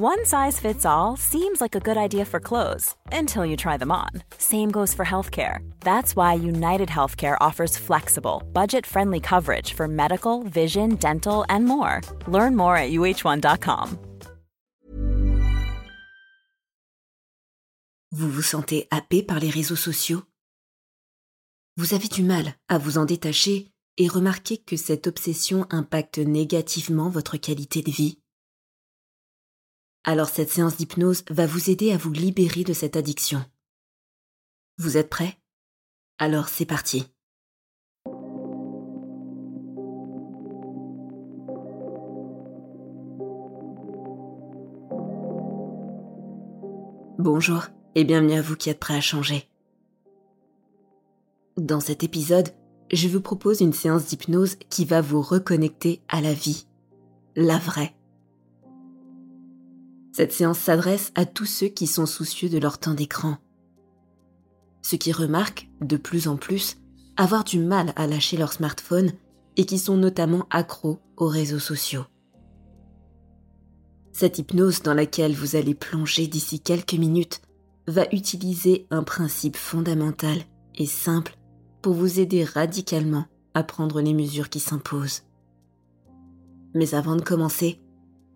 One size fits all seems like a good idea for clothes until you try them on. Same goes for healthcare. That's why United Healthcare offers flexible, budget-friendly coverage for medical, vision, dental, and more. Learn more at uh1.com. Vous vous sentez happé par les réseaux sociaux Vous avez du mal à vous en détacher et remarquez que cette obsession impacte négativement votre qualité de vie alors cette séance d'hypnose va vous aider à vous libérer de cette addiction. Vous êtes prêt Alors c'est parti. Bonjour et bienvenue à vous qui êtes prêts à changer. Dans cet épisode, je vous propose une séance d'hypnose qui va vous reconnecter à la vie, la vraie cette séance s'adresse à tous ceux qui sont soucieux de leur temps d'écran. Ceux qui remarquent, de plus en plus, avoir du mal à lâcher leur smartphone et qui sont notamment accros aux réseaux sociaux. Cette hypnose dans laquelle vous allez plonger d'ici quelques minutes va utiliser un principe fondamental et simple pour vous aider radicalement à prendre les mesures qui s'imposent. Mais avant de commencer,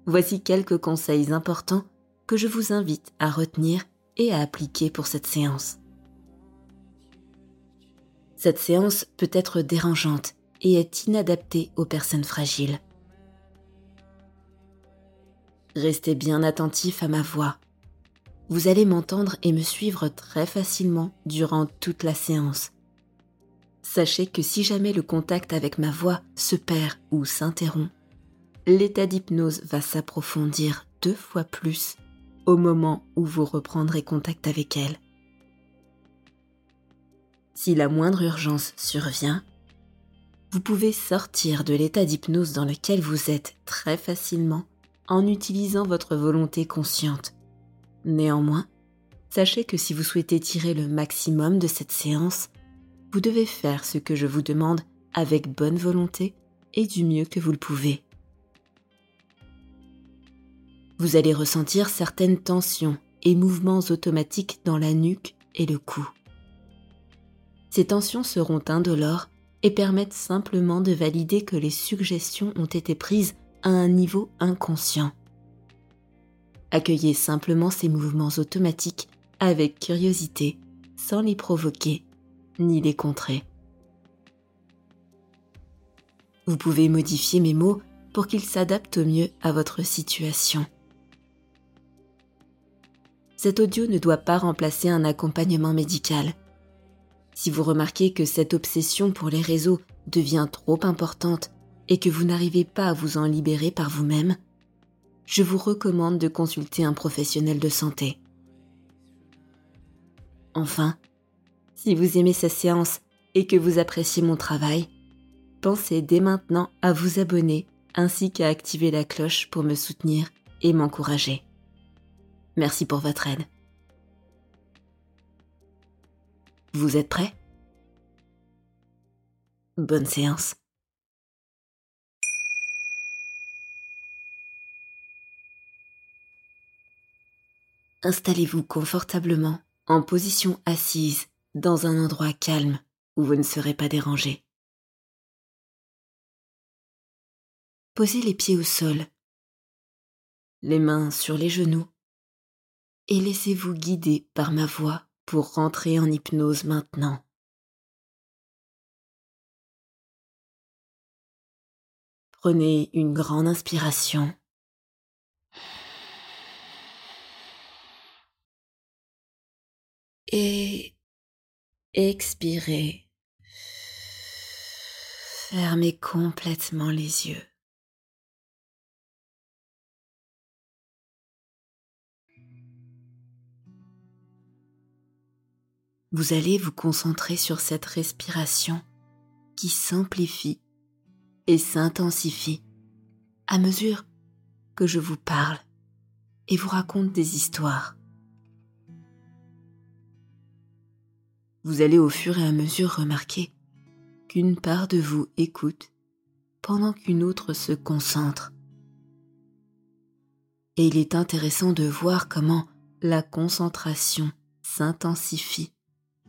Voici quelques conseils importants que je vous invite à retenir et à appliquer pour cette séance. Cette séance peut être dérangeante et est inadaptée aux personnes fragiles. Restez bien attentif à ma voix. Vous allez m'entendre et me suivre très facilement durant toute la séance. Sachez que si jamais le contact avec ma voix se perd ou s'interrompt, l'état d'hypnose va s'approfondir deux fois plus au moment où vous reprendrez contact avec elle. Si la moindre urgence survient, vous pouvez sortir de l'état d'hypnose dans lequel vous êtes très facilement en utilisant votre volonté consciente. Néanmoins, sachez que si vous souhaitez tirer le maximum de cette séance, vous devez faire ce que je vous demande avec bonne volonté et du mieux que vous le pouvez vous allez ressentir certaines tensions et mouvements automatiques dans la nuque et le cou. Ces tensions seront indolores et permettent simplement de valider que les suggestions ont été prises à un niveau inconscient. Accueillez simplement ces mouvements automatiques avec curiosité, sans les provoquer ni les contrer. Vous pouvez modifier mes mots pour qu'ils s'adaptent au mieux à votre situation cet audio ne doit pas remplacer un accompagnement médical. Si vous remarquez que cette obsession pour les réseaux devient trop importante et que vous n'arrivez pas à vous en libérer par vous-même, je vous recommande de consulter un professionnel de santé. Enfin, si vous aimez cette séance et que vous appréciez mon travail, pensez dès maintenant à vous abonner ainsi qu'à activer la cloche pour me soutenir et m'encourager. Merci pour votre aide. Vous êtes prêts? Bonne séance. Installez-vous confortablement en position assise dans un endroit calme où vous ne serez pas dérangé. Posez les pieds au sol, les mains sur les genoux et laissez-vous guider par ma voix pour rentrer en hypnose maintenant. Prenez une grande inspiration. Et expirez. Fermez complètement les yeux. Vous allez vous concentrer sur cette respiration qui s'amplifie et s'intensifie à mesure que je vous parle et vous raconte des histoires. Vous allez au fur et à mesure remarquer qu'une part de vous écoute pendant qu'une autre se concentre. Et il est intéressant de voir comment la concentration s'intensifie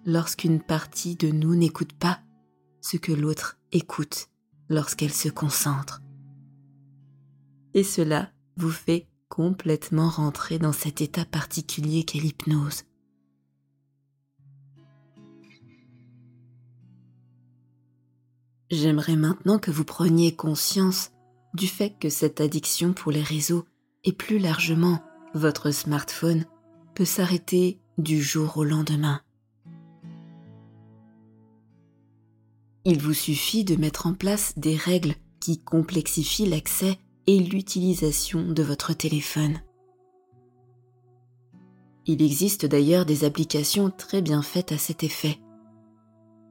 lorsqu'une partie de nous n'écoute pas ce que l'autre écoute lorsqu'elle se concentre. Et cela vous fait complètement rentrer dans cet état particulier qu'est l'hypnose. J'aimerais maintenant que vous preniez conscience du fait que cette addiction pour les réseaux et plus largement votre smartphone peut s'arrêter du jour au lendemain. Il vous suffit de mettre en place des règles qui complexifient l'accès et l'utilisation de votre téléphone. Il existe d'ailleurs des applications très bien faites à cet effet.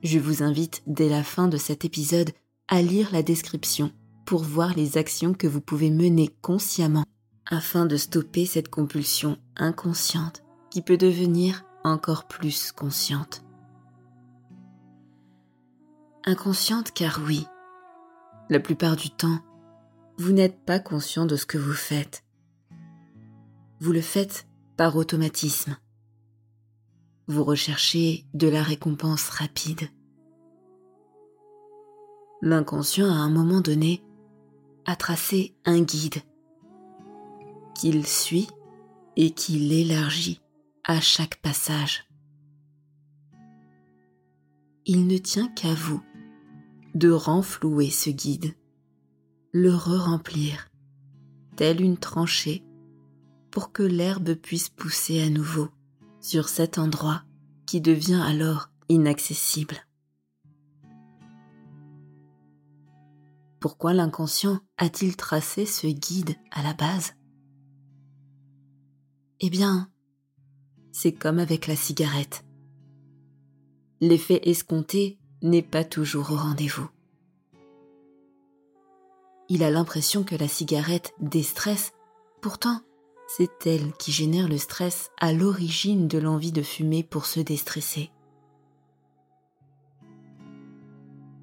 Je vous invite dès la fin de cet épisode à lire la description pour voir les actions que vous pouvez mener consciemment afin de stopper cette compulsion inconsciente qui peut devenir encore plus consciente. Inconsciente car oui, la plupart du temps, vous n'êtes pas conscient de ce que vous faites. Vous le faites par automatisme. Vous recherchez de la récompense rapide. L'inconscient, à un moment donné, a tracé un guide qu'il suit et qu'il élargit à chaque passage. Il ne tient qu'à vous de renflouer ce guide, le re-remplir, tel une tranchée, pour que l'herbe puisse pousser à nouveau sur cet endroit qui devient alors inaccessible. Pourquoi l'inconscient a-t-il tracé ce guide à la base? Eh bien, c'est comme avec la cigarette. L'effet escompté n'est pas toujours au rendez-vous. Il a l'impression que la cigarette déstresse, pourtant c'est elle qui génère le stress à l'origine de l'envie de fumer pour se déstresser.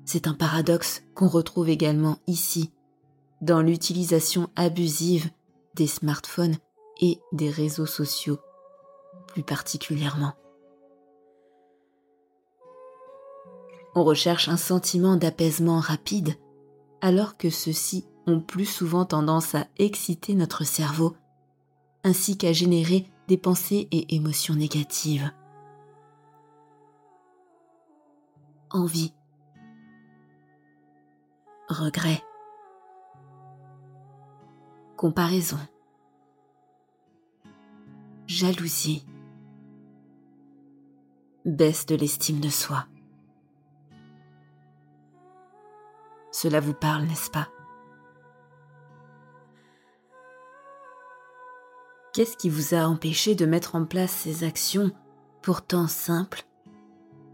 C'est un paradoxe qu'on retrouve également ici, dans l'utilisation abusive des smartphones et des réseaux sociaux plus particulièrement. On recherche un sentiment d'apaisement rapide, alors que ceux-ci ont plus souvent tendance à exciter notre cerveau, ainsi qu'à générer des pensées et émotions négatives. Envie, regret, comparaison, jalousie, baisse de l'estime de soi. Cela vous parle, n'est-ce pas? Qu'est-ce qui vous a empêché de mettre en place ces actions pourtant simples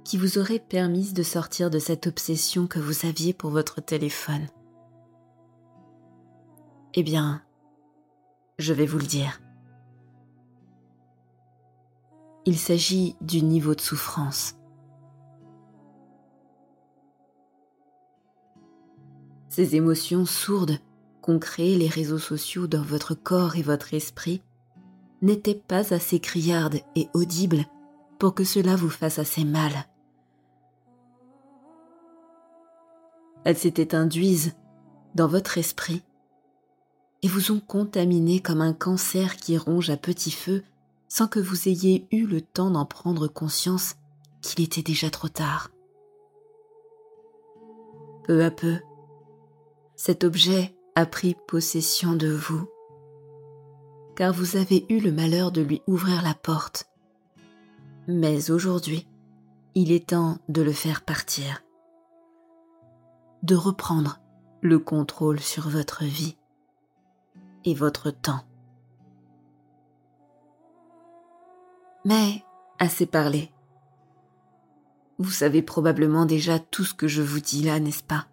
qui vous auraient permis de sortir de cette obsession que vous aviez pour votre téléphone? Eh bien, je vais vous le dire. Il s'agit du niveau de souffrance. Ces émotions sourdes qu'ont créées les réseaux sociaux dans votre corps et votre esprit n'étaient pas assez criardes et audibles pour que cela vous fasse assez mal. Elles s'étaient induises dans votre esprit et vous ont contaminé comme un cancer qui ronge à petit feu sans que vous ayez eu le temps d'en prendre conscience qu'il était déjà trop tard. Peu à peu, cet objet a pris possession de vous, car vous avez eu le malheur de lui ouvrir la porte. Mais aujourd'hui, il est temps de le faire partir, de reprendre le contrôle sur votre vie et votre temps. Mais assez parlé. Vous savez probablement déjà tout ce que je vous dis là, n'est-ce pas?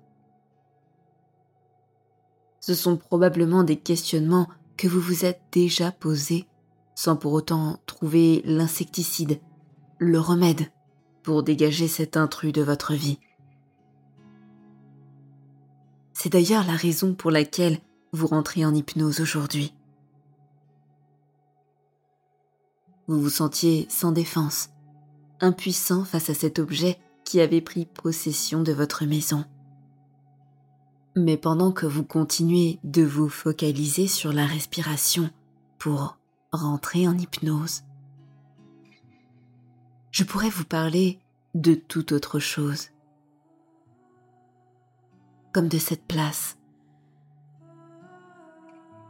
Ce sont probablement des questionnements que vous vous êtes déjà posés sans pour autant trouver l'insecticide, le remède pour dégager cet intrus de votre vie. C'est d'ailleurs la raison pour laquelle vous rentrez en hypnose aujourd'hui. Vous vous sentiez sans défense, impuissant face à cet objet qui avait pris possession de votre maison. Mais pendant que vous continuez de vous focaliser sur la respiration pour rentrer en hypnose, je pourrais vous parler de toute autre chose, comme de cette place.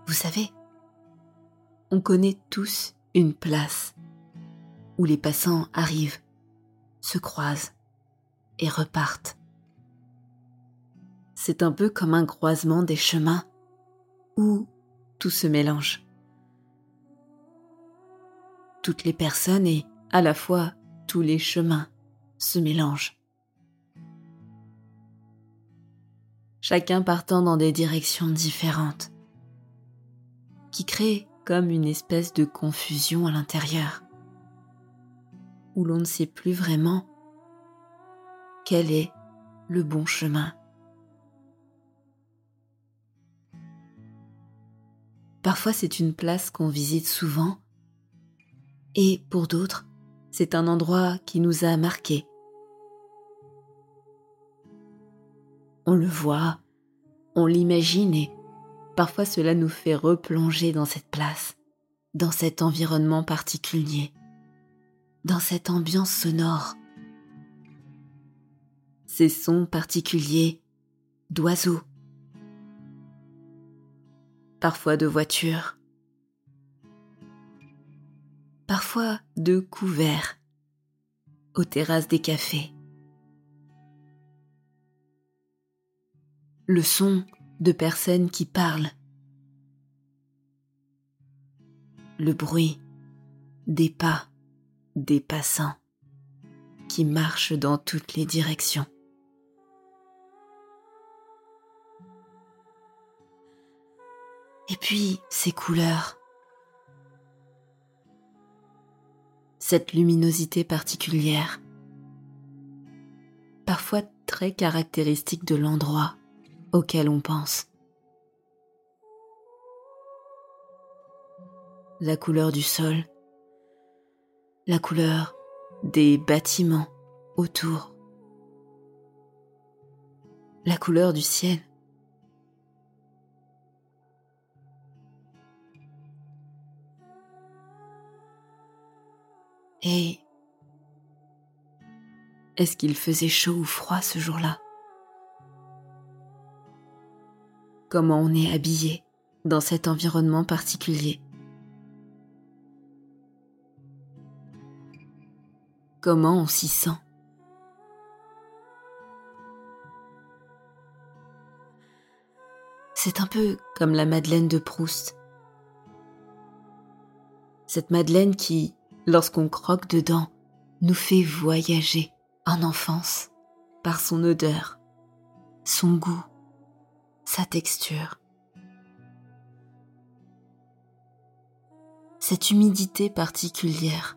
Vous savez, on connaît tous une place où les passants arrivent, se croisent et repartent. C'est un peu comme un croisement des chemins où tout se mélange. Toutes les personnes et à la fois tous les chemins se mélangent. Chacun partant dans des directions différentes, qui créent comme une espèce de confusion à l'intérieur, où l'on ne sait plus vraiment quel est le bon chemin. Parfois c'est une place qu'on visite souvent, et pour d'autres, c'est un endroit qui nous a marqués. On le voit, on l'imagine et Parfois cela nous fait replonger dans cette place, dans cet environnement particulier, dans cette ambiance sonore. Ces sons particuliers d'oiseaux, parfois de voitures, parfois de couverts aux terrasses des cafés. Le son de personnes qui parlent. Le bruit des pas des passants qui marchent dans toutes les directions. Et puis ces couleurs, cette luminosité particulière, parfois très caractéristique de l'endroit auquel on pense. La couleur du sol, la couleur des bâtiments autour, la couleur du ciel. Et est-ce qu'il faisait chaud ou froid ce jour-là? Comment on est habillé dans cet environnement particulier? Comment on s'y sent? C'est un peu comme la Madeleine de Proust. Cette Madeleine qui, lorsqu'on croque dedans, nous fait voyager en enfance par son odeur, son goût, sa texture. Cette humidité particulière.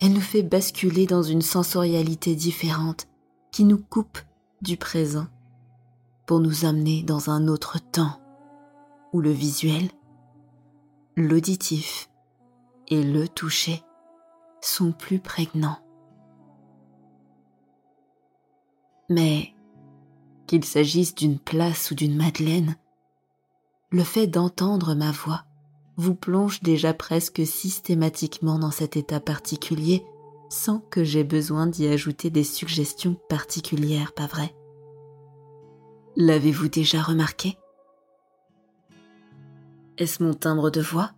Elle nous fait basculer dans une sensorialité différente qui nous coupe du présent pour nous amener dans un autre temps où le visuel, l'auditif et le toucher sont plus prégnants. Mais qu'il s'agisse d'une place ou d'une madeleine, le fait d'entendre ma voix vous plonge déjà presque systématiquement dans cet état particulier sans que j'aie besoin d'y ajouter des suggestions particulières, pas vrai? L'avez-vous déjà remarqué? Est-ce mon timbre de voix?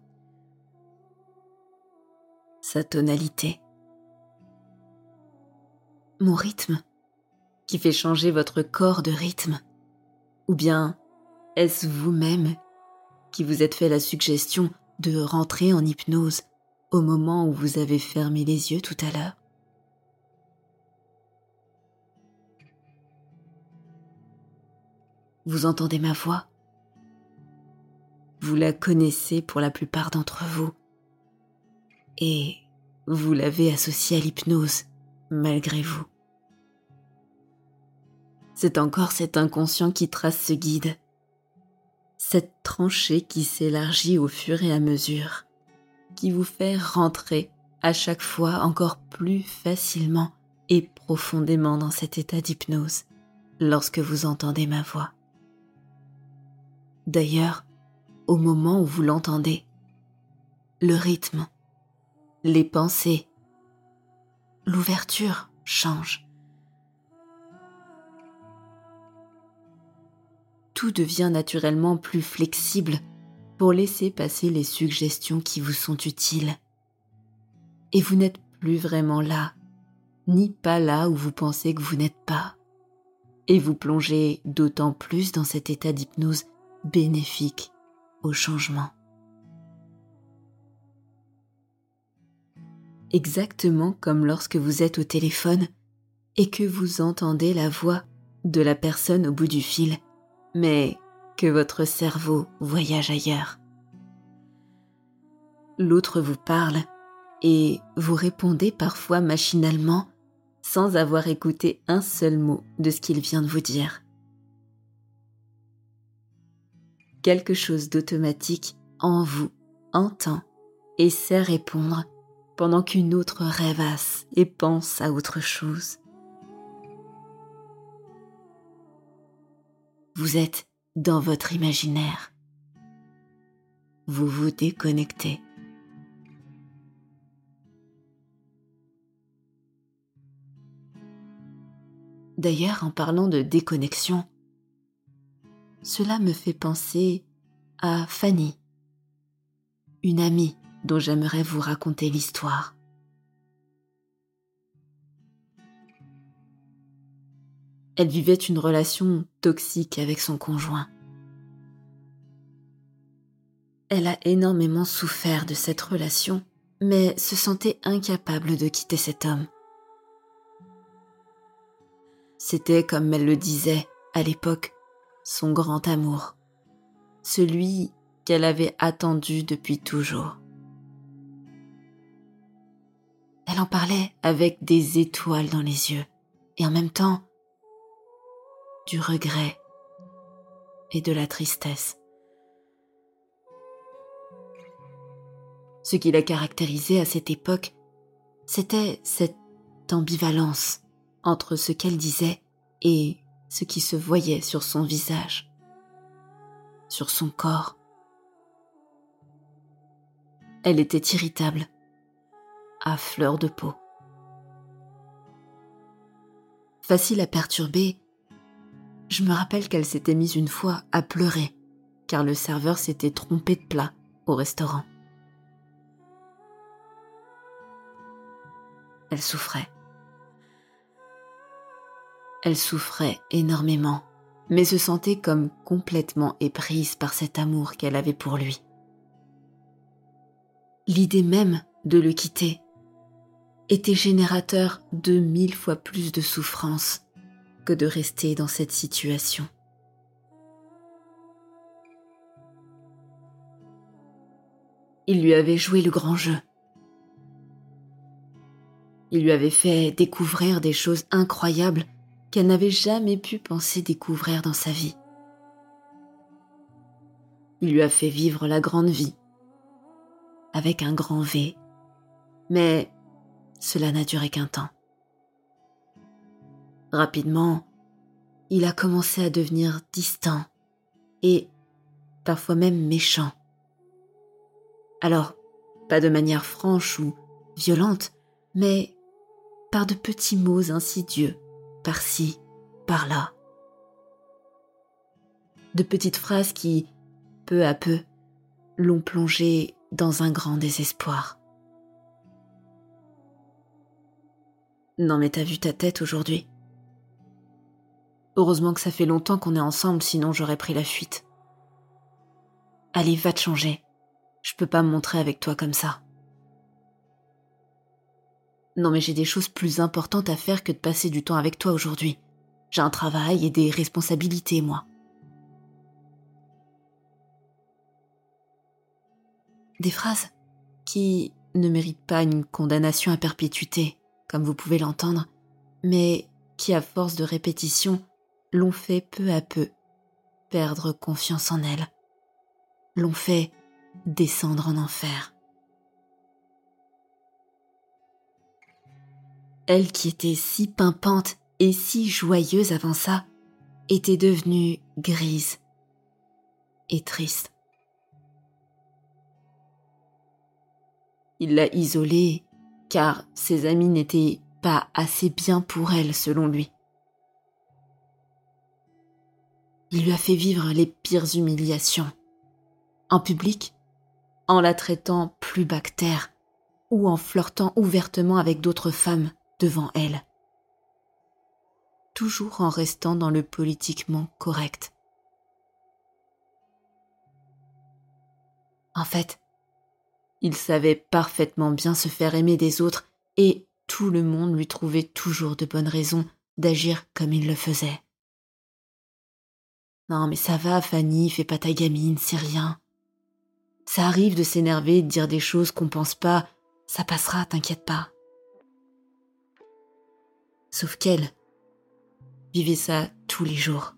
Sa tonalité. Mon rythme qui fait changer votre corps de rythme. Ou bien est-ce vous-même qui vous êtes fait la suggestion de rentrer en hypnose au moment où vous avez fermé les yeux tout à l'heure? Vous entendez ma voix? Vous la connaissez pour la plupart d'entre vous. Et vous l'avez associée à l'hypnose, malgré vous. C'est encore cet inconscient qui trace ce guide, cette tranchée qui s'élargit au fur et à mesure, qui vous fait rentrer à chaque fois encore plus facilement et profondément dans cet état d'hypnose lorsque vous entendez ma voix. D'ailleurs, au moment où vous l'entendez, le rythme, les pensées, l'ouverture changent. Tout devient naturellement plus flexible pour laisser passer les suggestions qui vous sont utiles. Et vous n'êtes plus vraiment là, ni pas là où vous pensez que vous n'êtes pas. Et vous plongez d'autant plus dans cet état d'hypnose bénéfique au changement. Exactement comme lorsque vous êtes au téléphone et que vous entendez la voix de la personne au bout du fil, mais que votre cerveau voyage ailleurs. L'autre vous parle et vous répondez parfois machinalement sans avoir écouté un seul mot de ce qu'il vient de vous dire. Quelque chose d'automatique en vous entend et sait répondre pendant qu'une autre rêvasse et pense à autre chose. Vous êtes dans votre imaginaire. Vous vous déconnectez. D'ailleurs, en parlant de déconnexion, cela me fait penser à Fanny, une amie dont j'aimerais vous raconter l'histoire. Elle vivait une relation toxique avec son conjoint. Elle a énormément souffert de cette relation, mais se sentait incapable de quitter cet homme. C'était, comme elle le disait à l'époque, son grand amour, celui qu'elle avait attendu depuis toujours. Elle en parlait avec des étoiles dans les yeux et en même temps du regret et de la tristesse. Ce qui la caractérisait à cette époque, c'était cette ambivalence entre ce qu'elle disait et ce qui se voyait sur son visage, sur son corps. Elle était irritable, à fleur de peau. Facile à perturber, je me rappelle qu'elle s'était mise une fois à pleurer, car le serveur s'était trompé de plat au restaurant. Elle souffrait. Elle souffrait énormément, mais se sentait comme complètement éprise par cet amour qu'elle avait pour lui. L'idée même de le quitter était générateur de mille fois plus de souffrance que de rester dans cette situation. Il lui avait joué le grand jeu. Il lui avait fait découvrir des choses incroyables qu'elle n'avait jamais pu penser découvrir dans sa vie. Il lui a fait vivre la grande vie, avec un grand V, mais cela n'a duré qu'un temps. Rapidement, il a commencé à devenir distant et parfois même méchant. Alors, pas de manière franche ou violente, mais par de petits mots insidieux par-ci, par-là. De petites phrases qui, peu à peu, l'ont plongé dans un grand désespoir. Non mais t'as vu ta tête aujourd'hui Heureusement que ça fait longtemps qu'on est ensemble, sinon j'aurais pris la fuite. Allez, va te changer. Je peux pas me montrer avec toi comme ça. Non mais j'ai des choses plus importantes à faire que de passer du temps avec toi aujourd'hui. J'ai un travail et des responsabilités, moi. Des phrases qui ne méritent pas une condamnation à perpétuité, comme vous pouvez l'entendre, mais qui, à force de répétition, l'ont fait peu à peu perdre confiance en elle, l'ont fait descendre en enfer. Elle qui était si pimpante et si joyeuse avant ça, était devenue grise et triste. Il l'a isolée car ses amis n'étaient pas assez bien pour elle selon lui. Il lui a fait vivre les pires humiliations. En public, en la traitant plus bactère ou en flirtant ouvertement avec d'autres femmes devant elle. Toujours en restant dans le politiquement correct. En fait, il savait parfaitement bien se faire aimer des autres et tout le monde lui trouvait toujours de bonnes raisons d'agir comme il le faisait. Non, mais ça va, Fanny, fais pas ta gamine, c'est rien. Ça arrive de s'énerver, de dire des choses qu'on pense pas, ça passera, t'inquiète pas. Sauf qu'elle vivait ça tous les jours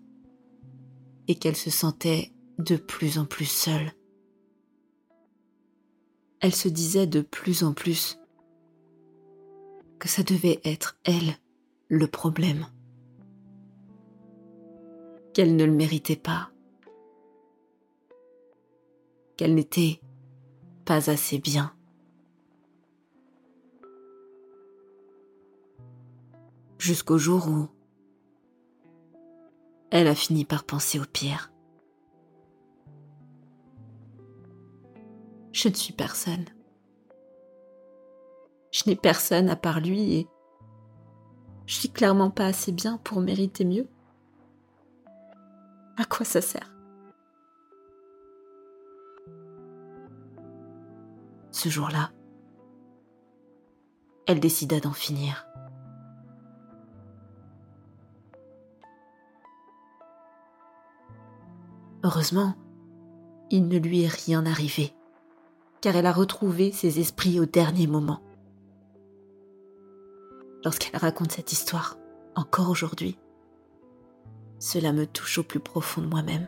et qu'elle se sentait de plus en plus seule. Elle se disait de plus en plus que ça devait être elle le problème qu'elle ne le méritait pas, qu'elle n'était pas assez bien. Jusqu'au jour où elle a fini par penser au pire. Je ne suis personne. Je n'ai personne à part lui et je suis clairement pas assez bien pour mériter mieux. À quoi ça sert? Ce jour-là, elle décida d'en finir. Heureusement, il ne lui est rien arrivé, car elle a retrouvé ses esprits au dernier moment. Lorsqu'elle raconte cette histoire, encore aujourd'hui, cela me touche au plus profond de moi-même.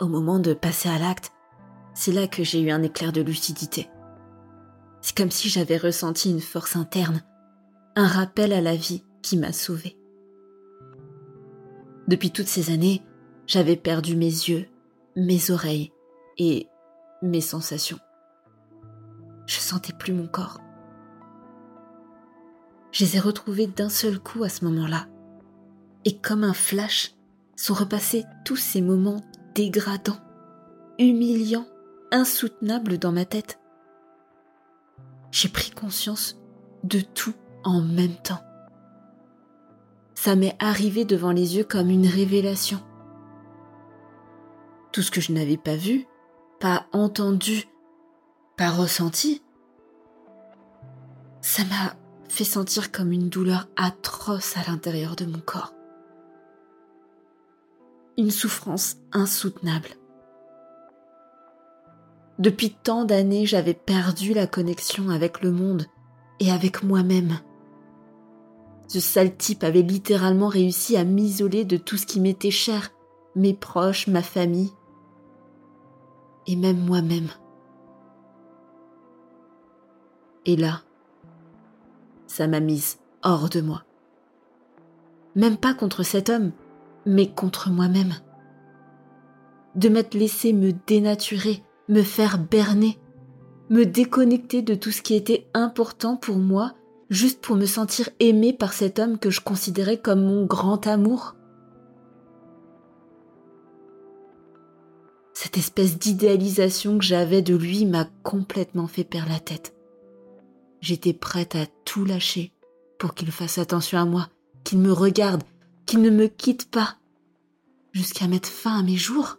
Au moment de passer à l'acte, c'est là que j'ai eu un éclair de lucidité. C'est comme si j'avais ressenti une force interne, un rappel à la vie qui m'a sauvée. Depuis toutes ces années, j'avais perdu mes yeux, mes oreilles et mes sensations. Je sentais plus mon corps. Je les ai retrouvés d'un seul coup à ce moment-là. Et comme un flash, sont repassés tous ces moments dégradants, humiliants, insoutenables dans ma tête. J'ai pris conscience de tout en même temps. Ça m'est arrivé devant les yeux comme une révélation. Tout ce que je n'avais pas vu, pas entendu, pas ressenti, ça m'a fait sentir comme une douleur atroce à l'intérieur de mon corps. Une souffrance insoutenable. Depuis tant d'années, j'avais perdu la connexion avec le monde et avec moi-même. Ce sale type avait littéralement réussi à m'isoler de tout ce qui m'était cher, mes proches, ma famille, et même moi-même. Et là, ça m'a mise hors de moi. Même pas contre cet homme, mais contre moi-même. De m'être laissé me dénaturer, me faire berner, me déconnecter de tout ce qui était important pour moi, juste pour me sentir aimée par cet homme que je considérais comme mon grand amour. Cette espèce d'idéalisation que j'avais de lui m'a complètement fait perdre la tête. J'étais prête à tout lâcher pour qu'il fasse attention à moi, qu'il me regarde, qu'il ne me quitte pas, jusqu'à mettre fin à mes jours.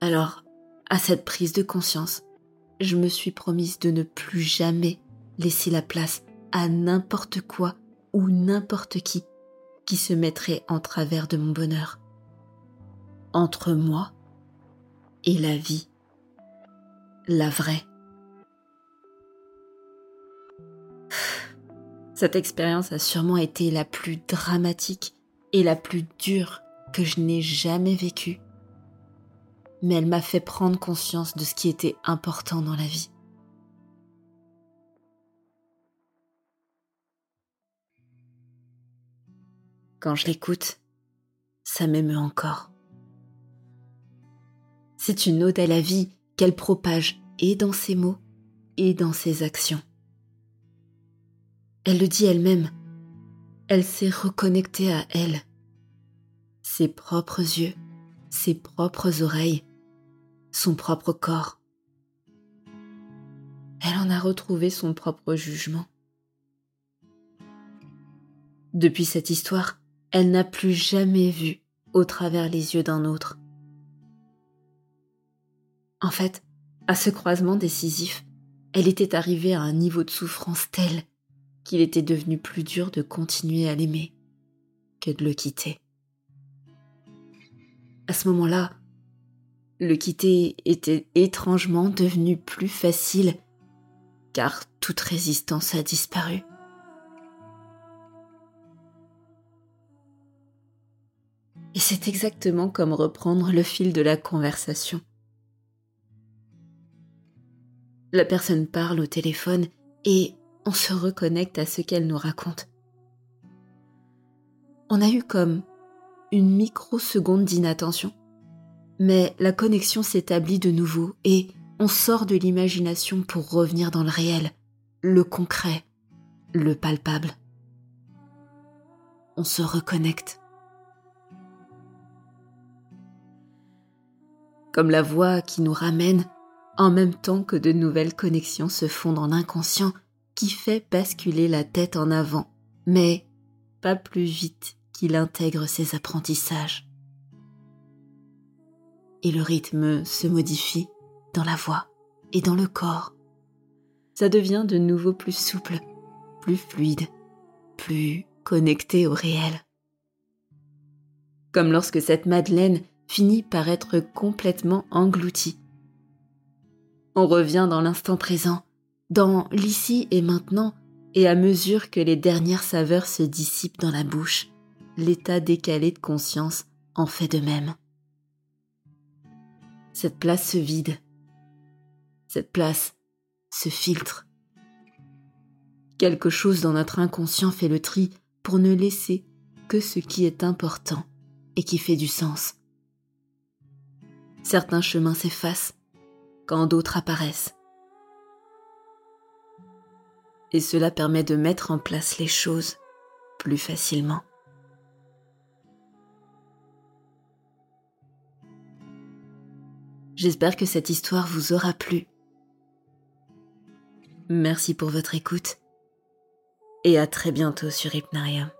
Alors, à cette prise de conscience, je me suis promise de ne plus jamais laisser la place à n'importe quoi ou n'importe qui qui se mettrait en travers de mon bonheur. Entre moi et la vie, la vraie. Cette expérience a sûrement été la plus dramatique et la plus dure que je n'ai jamais vécue. Mais elle m'a fait prendre conscience de ce qui était important dans la vie. Quand je l'écoute, ça m'émeut encore. C'est une ode à la vie qu'elle propage et dans ses mots et dans ses actions. Elle le dit elle-même. Elle s'est reconnectée à elle. Ses propres yeux, ses propres oreilles, son propre corps. Elle en a retrouvé son propre jugement. Depuis cette histoire, elle n'a plus jamais vu au travers les yeux d'un autre. En fait, à ce croisement décisif, elle était arrivée à un niveau de souffrance tel qu'il était devenu plus dur de continuer à l'aimer que de le quitter. À ce moment-là, le quitter était étrangement devenu plus facile car toute résistance a disparu. Et c'est exactement comme reprendre le fil de la conversation. La personne parle au téléphone et on se reconnecte à ce qu'elle nous raconte. On a eu comme une microseconde d'inattention, mais la connexion s'établit de nouveau et on sort de l'imagination pour revenir dans le réel, le concret, le palpable. On se reconnecte. Comme la voix qui nous ramène en même temps que de nouvelles connexions se font dans l'inconscient qui fait basculer la tête en avant, mais pas plus vite qu'il intègre ses apprentissages. Et le rythme se modifie dans la voix et dans le corps. Ça devient de nouveau plus souple, plus fluide, plus connecté au réel. Comme lorsque cette Madeleine finit par être complètement engloutie. On revient dans l'instant présent, dans l'ici et maintenant, et à mesure que les dernières saveurs se dissipent dans la bouche, l'état décalé de conscience en fait de même. Cette place se vide. Cette place se filtre. Quelque chose dans notre inconscient fait le tri pour ne laisser que ce qui est important et qui fait du sens. Certains chemins s'effacent quand d'autres apparaissent et cela permet de mettre en place les choses plus facilement. J'espère que cette histoire vous aura plu. Merci pour votre écoute et à très bientôt sur Hypnarium.